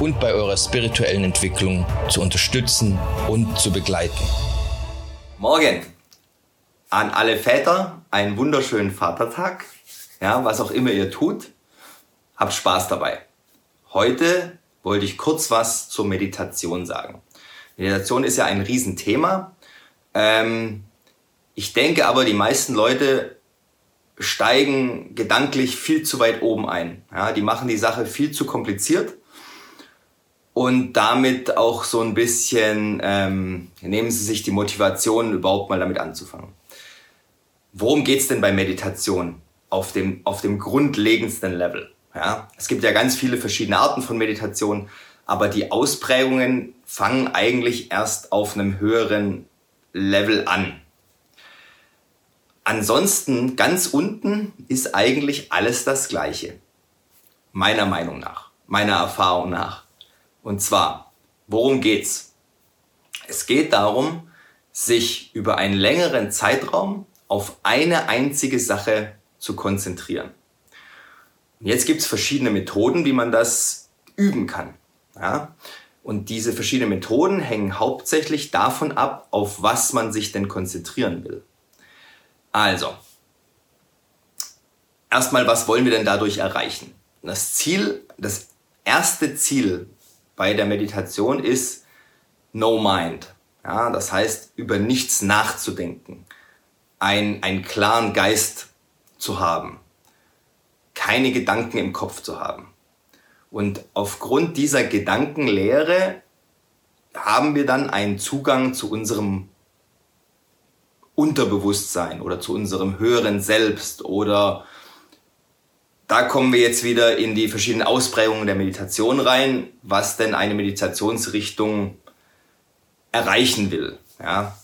und bei eurer spirituellen Entwicklung zu unterstützen und zu begleiten. Morgen an alle Väter einen wunderschönen Vatertag. Ja, was auch immer ihr tut, habt Spaß dabei. Heute wollte ich kurz was zur Meditation sagen. Meditation ist ja ein Riesenthema. Ähm, ich denke aber, die meisten Leute steigen gedanklich viel zu weit oben ein. Ja, die machen die Sache viel zu kompliziert und damit auch so ein bisschen ähm, nehmen sie sich die Motivation, überhaupt mal damit anzufangen. Worum geht's denn bei Meditation auf dem, auf dem grundlegendsten Level? Ja, es gibt ja ganz viele verschiedene Arten von Meditation, aber die Ausprägungen fangen eigentlich erst auf einem höheren Level an. Ansonsten ganz unten ist eigentlich alles das Gleiche. Meiner Meinung nach, meiner Erfahrung nach. Und zwar, worum geht's? Es geht darum, sich über einen längeren Zeitraum auf eine einzige Sache zu konzentrieren. Und jetzt gibt's verschiedene Methoden, wie man das üben kann. Ja? Und diese verschiedenen Methoden hängen hauptsächlich davon ab, auf was man sich denn konzentrieren will. Also, erstmal, was wollen wir denn dadurch erreichen? Das Ziel, das erste Ziel bei der Meditation ist No Mind. Ja, das heißt, über nichts nachzudenken. Ein, einen klaren Geist zu haben. Keine Gedanken im Kopf zu haben. Und aufgrund dieser Gedankenlehre haben wir dann einen Zugang zu unserem Unterbewusstsein oder zu unserem höheren Selbst oder da kommen wir jetzt wieder in die verschiedenen Ausprägungen der Meditation rein, was denn eine Meditationsrichtung erreichen will. Ja.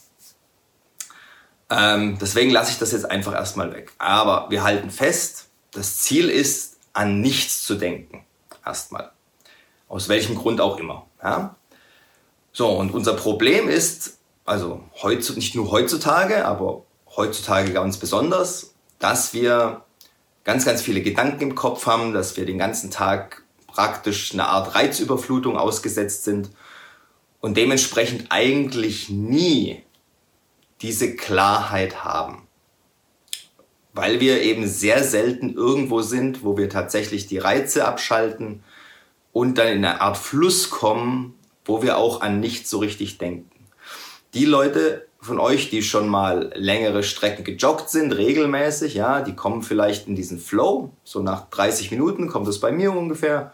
Ähm, deswegen lasse ich das jetzt einfach erstmal weg. Aber wir halten fest, das Ziel ist, an nichts zu denken. Erstmal. Aus welchem Grund auch immer. Ja. So, und unser Problem ist, also heutzutage, nicht nur heutzutage, aber heutzutage ganz besonders, dass wir ganz, ganz viele Gedanken im Kopf haben, dass wir den ganzen Tag praktisch eine Art Reizüberflutung ausgesetzt sind und dementsprechend eigentlich nie diese Klarheit haben. Weil wir eben sehr selten irgendwo sind, wo wir tatsächlich die Reize abschalten und dann in eine Art Fluss kommen, wo wir auch an nichts so richtig denken. Die Leute, von euch, die schon mal längere Strecken gejoggt sind, regelmäßig, ja, die kommen vielleicht in diesen Flow. So nach 30 Minuten kommt es bei mir ungefähr.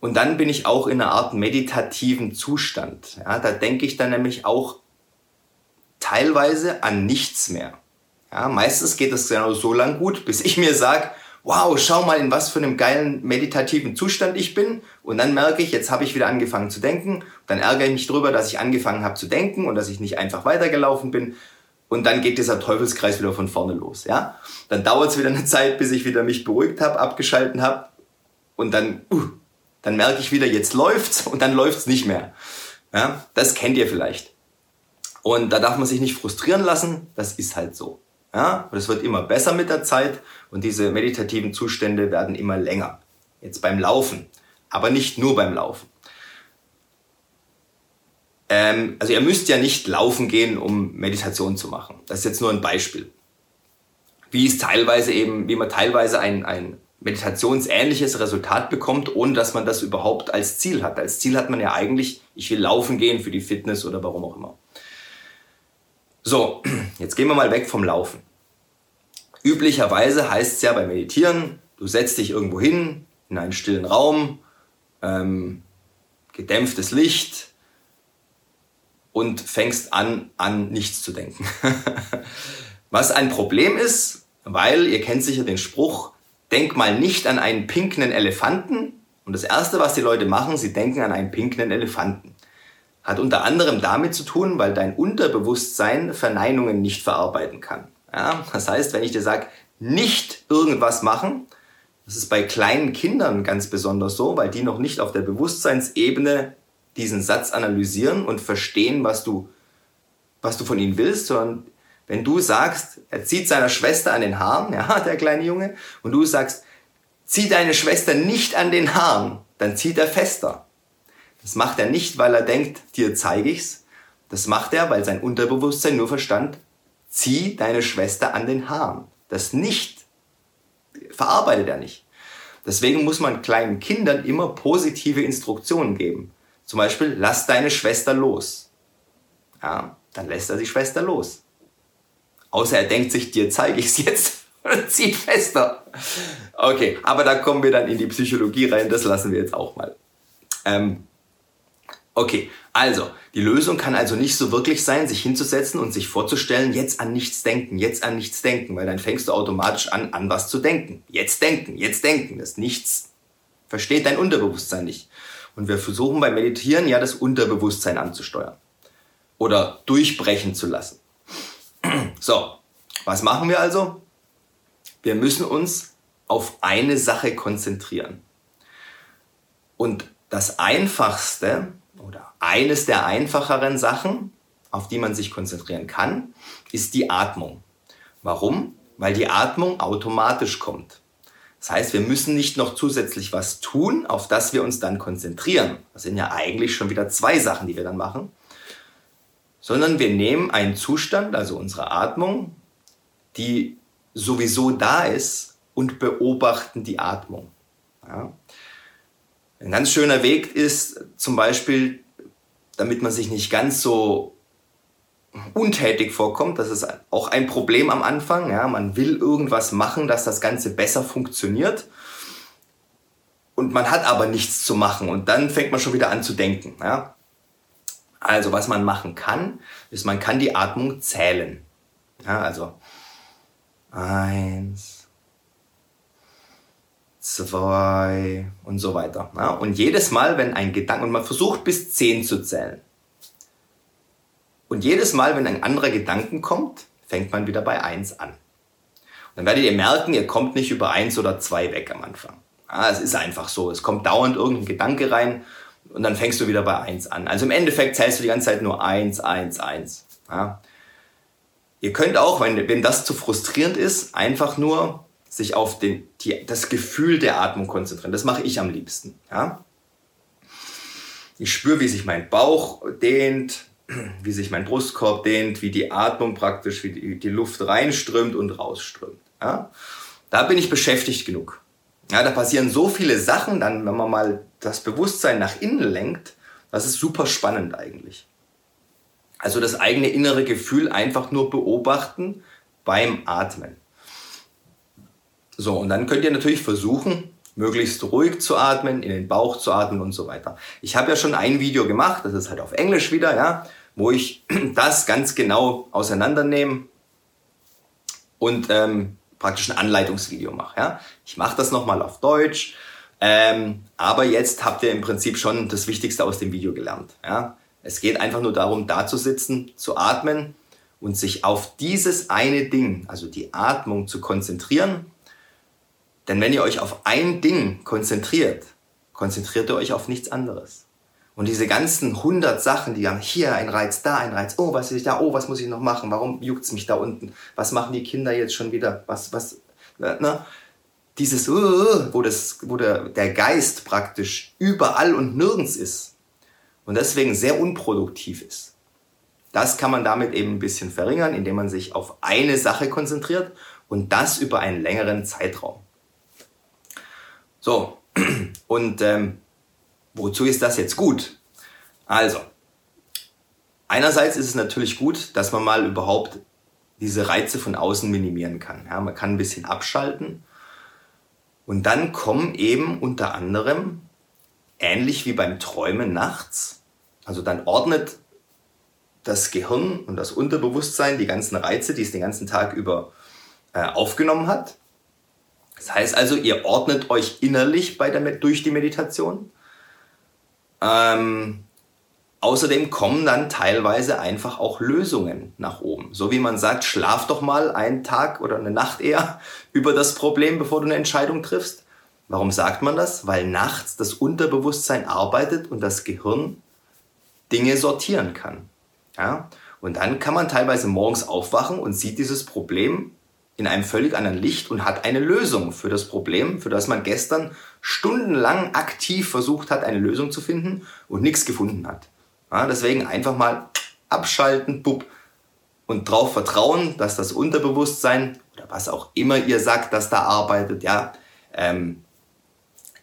Und dann bin ich auch in einer Art meditativen Zustand. Ja, da denke ich dann nämlich auch teilweise an nichts mehr. Ja, meistens geht es genau so lang gut, bis ich mir sage, wow, schau mal, in was für einem geilen meditativen Zustand ich bin. Und dann merke ich, jetzt habe ich wieder angefangen zu denken. Dann ärgere ich mich drüber, dass ich angefangen habe zu denken und dass ich nicht einfach weitergelaufen bin. Und dann geht dieser Teufelskreis wieder von vorne los. Ja? Dann dauert es wieder eine Zeit, bis ich wieder mich beruhigt habe, abgeschalten habe. Und dann, uh, dann merke ich wieder, jetzt läuft's und dann läuft's nicht mehr. Ja? Das kennt ihr vielleicht. Und da darf man sich nicht frustrieren lassen. Das ist halt so. Ja, und es wird immer besser mit der Zeit und diese meditativen Zustände werden immer länger. Jetzt beim Laufen, aber nicht nur beim Laufen. Ähm, also ihr müsst ja nicht laufen gehen, um Meditation zu machen. Das ist jetzt nur ein Beispiel. Wie es teilweise eben, wie man teilweise ein, ein meditationsähnliches Resultat bekommt, ohne dass man das überhaupt als Ziel hat. Als Ziel hat man ja eigentlich, ich will laufen gehen für die Fitness oder warum auch immer. So, jetzt gehen wir mal weg vom Laufen. Üblicherweise heißt es ja beim Meditieren, du setzt dich irgendwo hin, in einen stillen Raum, ähm, gedämpftes Licht und fängst an, an nichts zu denken. Was ein Problem ist, weil ihr kennt sicher den Spruch, denk mal nicht an einen pinkenden Elefanten. Und das Erste, was die Leute machen, sie denken an einen pinkenden Elefanten. Hat unter anderem damit zu tun, weil dein Unterbewusstsein Verneinungen nicht verarbeiten kann. Ja, das heißt, wenn ich dir sage, nicht irgendwas machen, das ist bei kleinen Kindern ganz besonders so, weil die noch nicht auf der Bewusstseinsebene diesen Satz analysieren und verstehen, was du, was du von ihnen willst, sondern wenn du sagst, er zieht seiner Schwester an den Haaren, ja, der kleine Junge, und du sagst, zieh deine Schwester nicht an den Haaren, dann zieht er fester. Das macht er nicht, weil er denkt, dir zeige ich's. Das macht er, weil sein Unterbewusstsein nur verstand, zieh deine Schwester an den Haaren. Das nicht verarbeitet er nicht. Deswegen muss man kleinen Kindern immer positive Instruktionen geben. Zum Beispiel, lass deine Schwester los. Ja, dann lässt er die Schwester los. Außer er denkt sich, dir zeige ich es jetzt und zieht fester. Okay, aber da kommen wir dann in die Psychologie rein, das lassen wir jetzt auch mal. Ähm, Okay, also, die Lösung kann also nicht so wirklich sein, sich hinzusetzen und sich vorzustellen, jetzt an nichts denken, jetzt an nichts denken, weil dann fängst du automatisch an, an was zu denken. Jetzt denken, jetzt denken, das Nichts versteht dein Unterbewusstsein nicht. Und wir versuchen beim Meditieren ja das Unterbewusstsein anzusteuern oder durchbrechen zu lassen. So, was machen wir also? Wir müssen uns auf eine Sache konzentrieren. Und das Einfachste, oder eines der einfacheren Sachen, auf die man sich konzentrieren kann, ist die Atmung. Warum? Weil die Atmung automatisch kommt. Das heißt, wir müssen nicht noch zusätzlich was tun, auf das wir uns dann konzentrieren. Das sind ja eigentlich schon wieder zwei Sachen, die wir dann machen. Sondern wir nehmen einen Zustand, also unsere Atmung, die sowieso da ist und beobachten die Atmung. Ja. Ein ganz schöner Weg ist zum Beispiel, damit man sich nicht ganz so untätig vorkommt, das ist auch ein Problem am Anfang. Ja, man will irgendwas machen, dass das Ganze besser funktioniert. Und man hat aber nichts zu machen und dann fängt man schon wieder an zu denken. Ja. Also was man machen kann, ist, man kann die Atmung zählen. Ja, also eins, zwei und so weiter. Ja, und jedes Mal, wenn ein Gedanke, und man versucht bis zehn zu zählen. Und jedes Mal, wenn ein anderer Gedanken kommt, fängt man wieder bei eins an. Und dann werdet ihr merken, ihr kommt nicht über eins oder zwei weg am Anfang. Ja, es ist einfach so. Es kommt dauernd irgendein Gedanke rein und dann fängst du wieder bei eins an. Also im Endeffekt zählst du die ganze Zeit nur eins, eins, eins. Ja. Ihr könnt auch, wenn, wenn das zu frustrierend ist, einfach nur sich auf den, die, das Gefühl der Atmung konzentrieren. Das mache ich am liebsten. Ja? Ich spüre, wie sich mein Bauch dehnt, wie sich mein Brustkorb dehnt, wie die Atmung praktisch, wie die, die Luft reinströmt und rausströmt. Ja? Da bin ich beschäftigt genug. Ja, da passieren so viele Sachen, dann, wenn man mal das Bewusstsein nach innen lenkt, das ist super spannend eigentlich. Also das eigene innere Gefühl einfach nur beobachten beim Atmen. So, und dann könnt ihr natürlich versuchen, möglichst ruhig zu atmen, in den Bauch zu atmen und so weiter. Ich habe ja schon ein Video gemacht, das ist halt auf Englisch wieder, ja, wo ich das ganz genau auseinandernehme und ähm, praktisch ein Anleitungsvideo mache. Ja. Ich mache das nochmal auf Deutsch, ähm, aber jetzt habt ihr im Prinzip schon das Wichtigste aus dem Video gelernt. Ja. Es geht einfach nur darum, da zu sitzen, zu atmen und sich auf dieses eine Ding, also die Atmung, zu konzentrieren denn wenn ihr euch auf ein Ding konzentriert, konzentriert ihr euch auf nichts anderes. Und diese ganzen hundert Sachen, die haben hier ein Reiz, da ein Reiz, oh, was ist da, oh, was muss ich noch machen, warum juckt's mich da unten, was machen die Kinder jetzt schon wieder, was, was, ne? Dieses, uh, wo, das, wo der Geist praktisch überall und nirgends ist und deswegen sehr unproduktiv ist. Das kann man damit eben ein bisschen verringern, indem man sich auf eine Sache konzentriert und das über einen längeren Zeitraum. So, und ähm, wozu ist das jetzt gut? Also, einerseits ist es natürlich gut, dass man mal überhaupt diese Reize von außen minimieren kann. Ja, man kann ein bisschen abschalten. Und dann kommen eben unter anderem, ähnlich wie beim Träumen nachts, also dann ordnet das Gehirn und das Unterbewusstsein die ganzen Reize, die es den ganzen Tag über äh, aufgenommen hat, das heißt also, ihr ordnet euch innerlich bei der, durch die Meditation. Ähm, Außerdem kommen dann teilweise einfach auch Lösungen nach oben. So wie man sagt, schlaf doch mal einen Tag oder eine Nacht eher über das Problem, bevor du eine Entscheidung triffst. Warum sagt man das? Weil nachts das Unterbewusstsein arbeitet und das Gehirn Dinge sortieren kann. Ja? Und dann kann man teilweise morgens aufwachen und sieht dieses Problem in einem völlig anderen Licht und hat eine Lösung für das Problem, für das man gestern stundenlang aktiv versucht hat, eine Lösung zu finden und nichts gefunden hat. Ja, deswegen einfach mal abschalten, bub, und darauf vertrauen, dass das Unterbewusstsein oder was auch immer ihr sagt, dass da arbeitet, ja, ähm,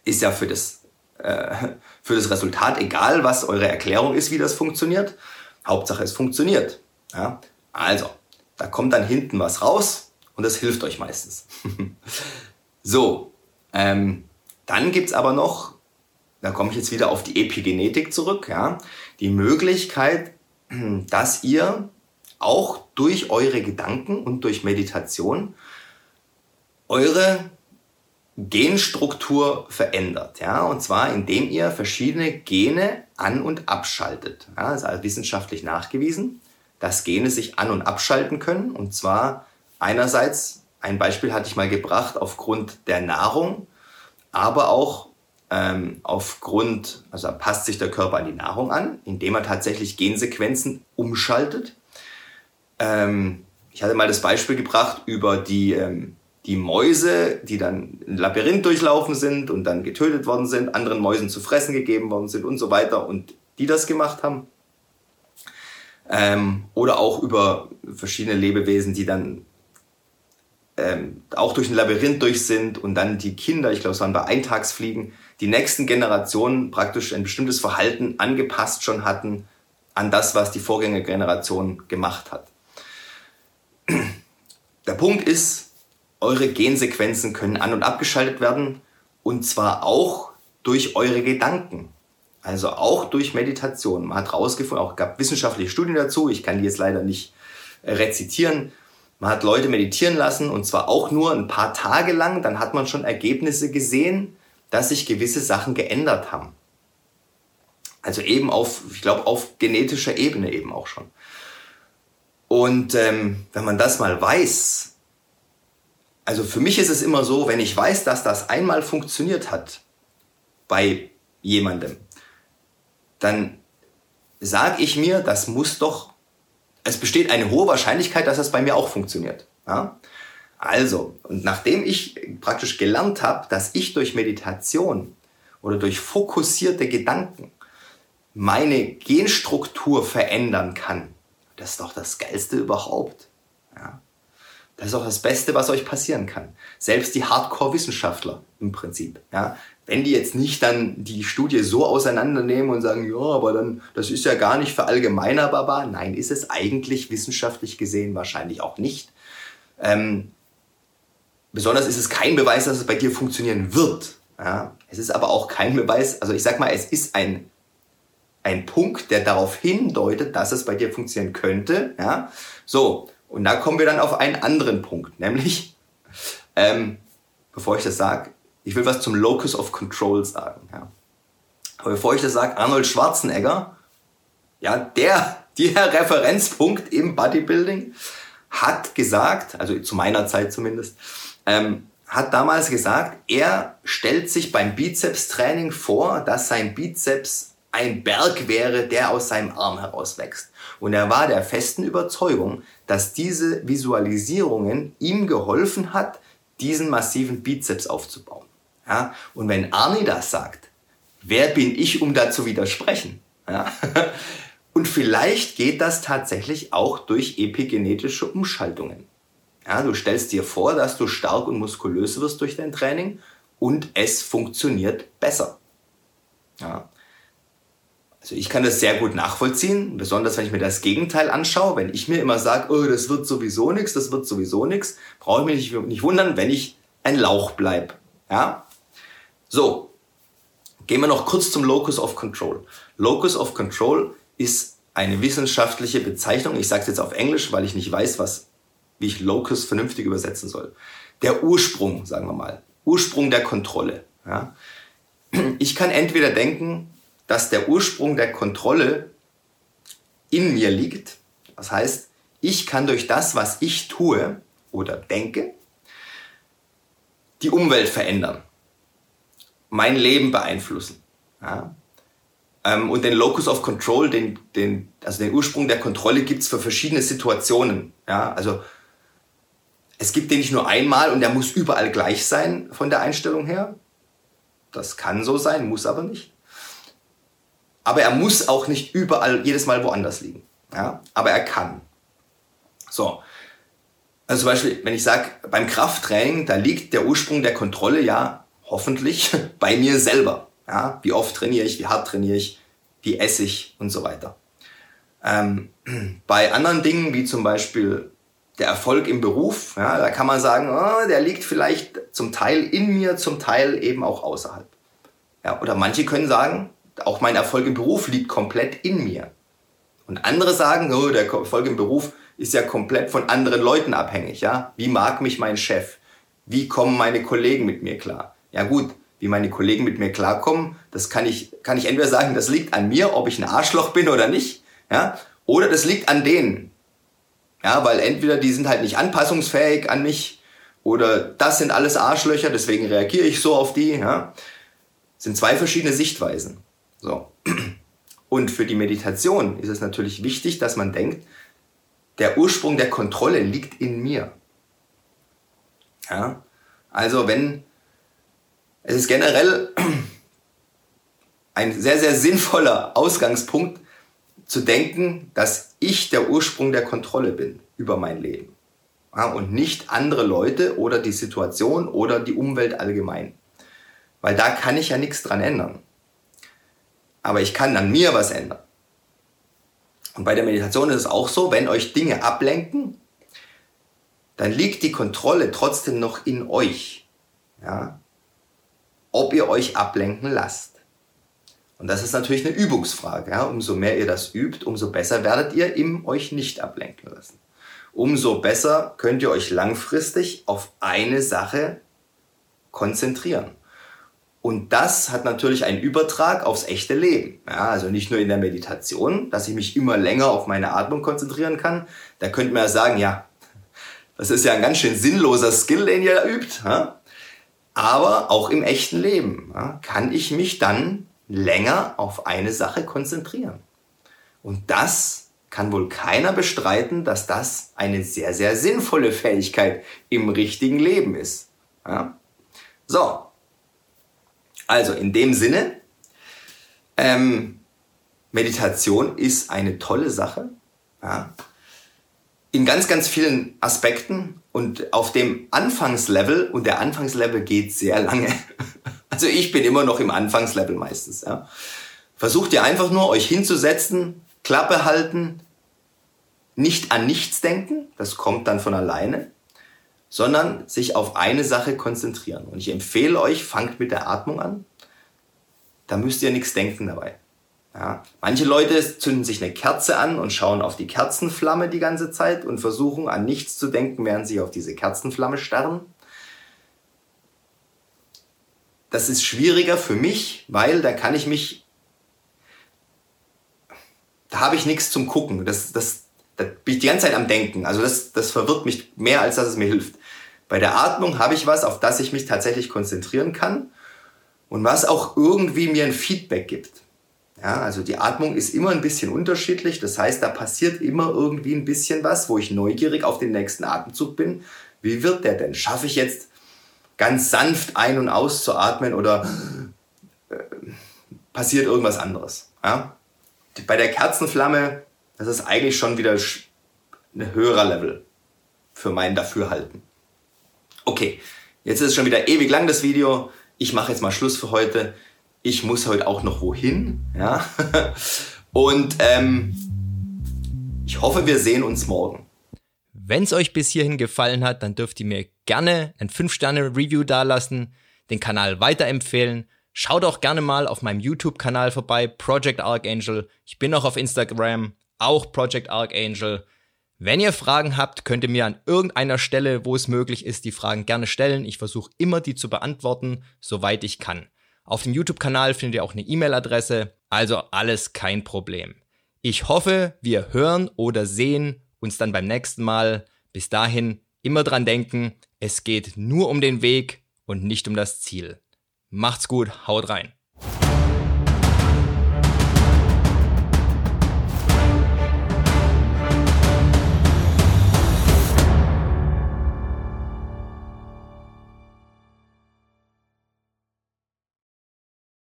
ist ja für das, äh, für das Resultat egal, was eure Erklärung ist, wie das funktioniert. Hauptsache es funktioniert. Ja? Also, da kommt dann hinten was raus und das hilft euch meistens. so, ähm, dann gibt's aber noch, da komme ich jetzt wieder auf die Epigenetik zurück, ja, die Möglichkeit, dass ihr auch durch eure Gedanken und durch Meditation eure Genstruktur verändert. Ja? Und zwar indem ihr verschiedene Gene an- und abschaltet. Ja, das ist wissenschaftlich nachgewiesen, dass Gene sich an- und abschalten können. Und zwar einerseits, ein Beispiel hatte ich mal gebracht, aufgrund der Nahrung, aber auch ähm, aufgrund, also passt sich der Körper an die Nahrung an, indem er tatsächlich Gensequenzen umschaltet. Ähm, ich hatte mal das Beispiel gebracht über die ähm, die Mäuse, die dann ein Labyrinth durchlaufen sind und dann getötet worden sind, anderen Mäusen zu fressen gegeben worden sind und so weiter und die das gemacht haben. Ähm, oder auch über verschiedene Lebewesen, die dann ähm, auch durch ein Labyrinth durch sind und dann die Kinder, ich glaube es waren bei Eintagsfliegen, die nächsten Generationen praktisch ein bestimmtes Verhalten angepasst schon hatten an das, was die Vorgängergeneration gemacht hat. Der Punkt ist, eure Gensequenzen können an- und abgeschaltet werden und zwar auch durch eure Gedanken. Also auch durch Meditation. Man hat herausgefunden, auch gab wissenschaftliche Studien dazu, ich kann die jetzt leider nicht äh, rezitieren. Man hat Leute meditieren lassen und zwar auch nur ein paar Tage lang, dann hat man schon Ergebnisse gesehen, dass sich gewisse Sachen geändert haben. Also eben auf, ich glaube, auf genetischer Ebene eben auch schon. Und ähm, wenn man das mal weiß, also für mich ist es immer so, wenn ich weiß, dass das einmal funktioniert hat bei jemandem, dann sage ich mir, das muss doch, es besteht eine hohe Wahrscheinlichkeit, dass das bei mir auch funktioniert. Ja? Also, und nachdem ich praktisch gelernt habe, dass ich durch Meditation oder durch fokussierte Gedanken meine Genstruktur verändern kann, das ist doch das Geilste überhaupt. Ja? Das ist auch das Beste, was euch passieren kann. Selbst die Hardcore-Wissenschaftler im Prinzip. Ja, wenn die jetzt nicht dann die Studie so auseinandernehmen und sagen, ja, aber dann, das ist ja gar nicht verallgemeinerbar. Nein, ist es eigentlich wissenschaftlich gesehen wahrscheinlich auch nicht. Ähm, besonders ist es kein Beweis, dass es bei dir funktionieren wird. Ja, es ist aber auch kein Beweis, also ich sag mal, es ist ein, ein Punkt, der darauf hindeutet, dass es bei dir funktionieren könnte. Ja, so. Und da kommen wir dann auf einen anderen Punkt, nämlich, ähm, bevor ich das sage, ich will was zum Locus of Control sagen. Ja. Aber bevor ich das sage, Arnold Schwarzenegger, ja, der, der Referenzpunkt im Bodybuilding, hat gesagt, also zu meiner Zeit zumindest, ähm, hat damals gesagt, er stellt sich beim Bizeps-Training vor, dass sein Bizeps ein Berg wäre, der aus seinem Arm herauswächst. Und er war der festen Überzeugung, dass diese Visualisierungen ihm geholfen hat, diesen massiven Bizeps aufzubauen. Ja? Und wenn Arnie das sagt, wer bin ich, um da zu widersprechen? Ja? Und vielleicht geht das tatsächlich auch durch epigenetische Umschaltungen. Ja, du stellst dir vor, dass du stark und muskulös wirst durch dein Training und es funktioniert besser. Ja. Also ich kann das sehr gut nachvollziehen, besonders wenn ich mir das Gegenteil anschaue. Wenn ich mir immer sage, oh, das wird sowieso nichts, das wird sowieso nichts, brauche ich mich nicht, wundern, wenn ich ein Lauch bleibe. Ja? So, gehen wir noch kurz zum Locus of Control. Locus of Control ist eine wissenschaftliche Bezeichnung. Ich sage es jetzt auf Englisch, weil ich nicht weiß, was, wie ich Locus vernünftig übersetzen soll. Der Ursprung, sagen wir mal. Ursprung der Kontrolle. Ja? Ich kann entweder denken, dass der Ursprung der Kontrolle in mir liegt. Das heißt, ich kann durch das, was ich tue oder denke, die Umwelt verändern, mein Leben beeinflussen. Ja? Ähm, und den Locus of Control, den, den, also den Ursprung der Kontrolle gibt's für verschiedene Situationen. Ja? Also es gibt den nicht nur einmal und der muss überall gleich sein von der Einstellung her. Das kann so sein, muss aber nicht. Aber er muss auch nicht überall jedes Mal woanders liegen. Ja? Aber er kann. So. Also zum Beispiel, wenn ich sage, beim Krafttraining, da liegt der Ursprung der Kontrolle ja hoffentlich bei mir selber. Ja? Wie oft trainiere ich, wie hart trainiere ich, wie esse ich und so weiter. Ähm, bei anderen Dingen, wie zum Beispiel der Erfolg im Beruf, ja, da kann man sagen, oh, der liegt vielleicht zum Teil in mir, zum Teil eben auch außerhalb. Ja, oder manche können sagen, auch mein Erfolg im Beruf liegt komplett in mir. Und andere sagen, oh, der Erfolg im Beruf ist ja komplett von anderen Leuten abhängig. Ja? Wie mag mich mein Chef? Wie kommen meine Kollegen mit mir klar? Ja gut, wie meine Kollegen mit mir klarkommen, das kann ich, kann ich entweder sagen, das liegt an mir, ob ich ein Arschloch bin oder nicht, ja, oder das liegt an denen. Ja, weil entweder die sind halt nicht anpassungsfähig an mich oder das sind alles Arschlöcher, deswegen reagiere ich so auf die, ja. Das sind zwei verschiedene Sichtweisen. So. Und für die Meditation ist es natürlich wichtig, dass man denkt, der Ursprung der Kontrolle liegt in mir. Ja? Also wenn es ist generell ein sehr, sehr sinnvoller Ausgangspunkt zu denken, dass ich der Ursprung der Kontrolle bin über mein Leben. Und nicht andere Leute oder die Situation oder die Umwelt allgemein. Weil da kann ich ja nichts dran ändern. Aber ich kann an mir was ändern. Und bei der Meditation ist es auch so, wenn euch Dinge ablenken, dann liegt die Kontrolle trotzdem noch in euch. Ja? Ob ihr euch ablenken lasst. Und das ist natürlich eine Übungsfrage. Ja? Umso mehr ihr das übt, umso besser werdet ihr im euch nicht ablenken lassen. Umso besser könnt ihr euch langfristig auf eine Sache konzentrieren. Und das hat natürlich einen Übertrag aufs echte Leben. Ja, also nicht nur in der Meditation, dass ich mich immer länger auf meine Atmung konzentrieren kann. Da könnte man ja sagen, ja, das ist ja ein ganz schön sinnloser Skill, den ihr da übt. Aber auch im echten Leben ja, kann ich mich dann länger auf eine Sache konzentrieren. Und das kann wohl keiner bestreiten, dass das eine sehr, sehr sinnvolle Fähigkeit im richtigen Leben ist. Ja? So, also in dem Sinne, ähm, Meditation ist eine tolle Sache. Ja. In ganz, ganz vielen Aspekten und auf dem Anfangslevel, und der Anfangslevel geht sehr lange. Also ich bin immer noch im Anfangslevel meistens. Ja. Versucht ihr einfach nur, euch hinzusetzen, Klappe halten, nicht an nichts denken, das kommt dann von alleine sondern sich auf eine Sache konzentrieren. Und ich empfehle euch, fangt mit der Atmung an. Da müsst ihr nichts denken dabei. Ja. Manche Leute zünden sich eine Kerze an und schauen auf die Kerzenflamme die ganze Zeit und versuchen an nichts zu denken, während sie auf diese Kerzenflamme starren. Das ist schwieriger für mich, weil da kann ich mich, da habe ich nichts zum Gucken. Das, das, da bin ich die ganze Zeit am Denken. Also das, das verwirrt mich mehr, als dass es mir hilft. Bei der Atmung habe ich was, auf das ich mich tatsächlich konzentrieren kann und was auch irgendwie mir ein Feedback gibt. Ja, also die Atmung ist immer ein bisschen unterschiedlich. Das heißt, da passiert immer irgendwie ein bisschen was, wo ich neugierig auf den nächsten Atemzug bin. Wie wird der denn? Schaffe ich jetzt ganz sanft ein- und auszuatmen oder äh, passiert irgendwas anderes? Ja? Bei der Kerzenflamme das ist eigentlich schon wieder ein höherer Level für mein Dafürhalten. Okay, jetzt ist es schon wieder ewig lang das Video. Ich mache jetzt mal Schluss für heute. Ich muss heute auch noch wohin. Ja? Und ähm, ich hoffe, wir sehen uns morgen. Wenn es euch bis hierhin gefallen hat, dann dürft ihr mir gerne ein 5-Sterne-Review dalassen, den Kanal weiterempfehlen. Schaut auch gerne mal auf meinem YouTube-Kanal vorbei, Project Archangel. Ich bin auch auf Instagram, auch Project Archangel. Wenn ihr Fragen habt, könnt ihr mir an irgendeiner Stelle, wo es möglich ist, die Fragen gerne stellen. Ich versuche immer, die zu beantworten, soweit ich kann. Auf dem YouTube-Kanal findet ihr auch eine E-Mail-Adresse, also alles kein Problem. Ich hoffe, wir hören oder sehen uns dann beim nächsten Mal. Bis dahin immer dran denken, es geht nur um den Weg und nicht um das Ziel. Macht's gut, haut rein.